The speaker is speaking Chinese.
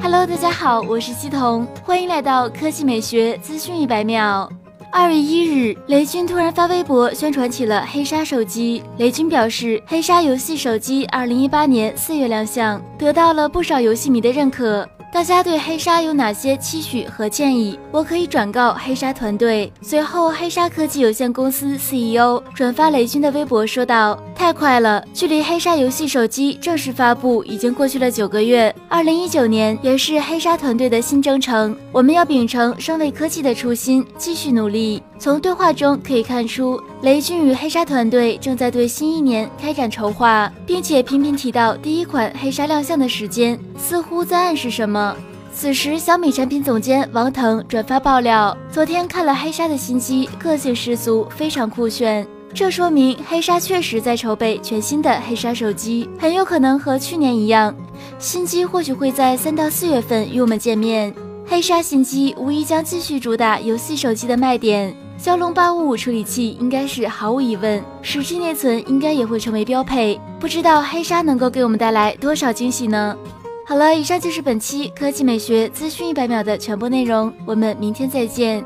Hello，大家好，我是西彤，欢迎来到科技美学资讯一百秒。二月一日，雷军突然发微博宣传起了黑鲨手机。雷军表示，黑鲨游戏手机二零一八年四月亮相，得到了不少游戏迷的认可。大家对黑鲨有哪些期许和建议？我可以转告黑鲨团队。随后，黑鲨科技有限公司 CEO 转发雷军的微博，说道：“太快了，距离黑鲨游戏手机正式发布已经过去了九个月。二零一九年也是黑鲨团队的新征程，我们要秉承双为科技的初心，继续努力。”从对话中可以看出，雷军与黑鲨团队正在对新一年开展筹划，并且频频提到第一款黑鲨亮相的时间，似乎在暗示什么。此时，小米产品总监王腾转发爆料：昨天看了黑鲨的新机，个性十足，非常酷炫。这说明黑鲨确实在筹备全新的黑鲨手机，很有可能和去年一样，新机或许会在三到四月份与我们见面。黑鲨新机无疑将继续主打游戏手机的卖点。骁龙八五五处理器应该是毫无疑问，十 G 内存应该也会成为标配。不知道黑鲨能够给我们带来多少惊喜呢？好了，以上就是本期科技美学资讯一百秒的全部内容，我们明天再见。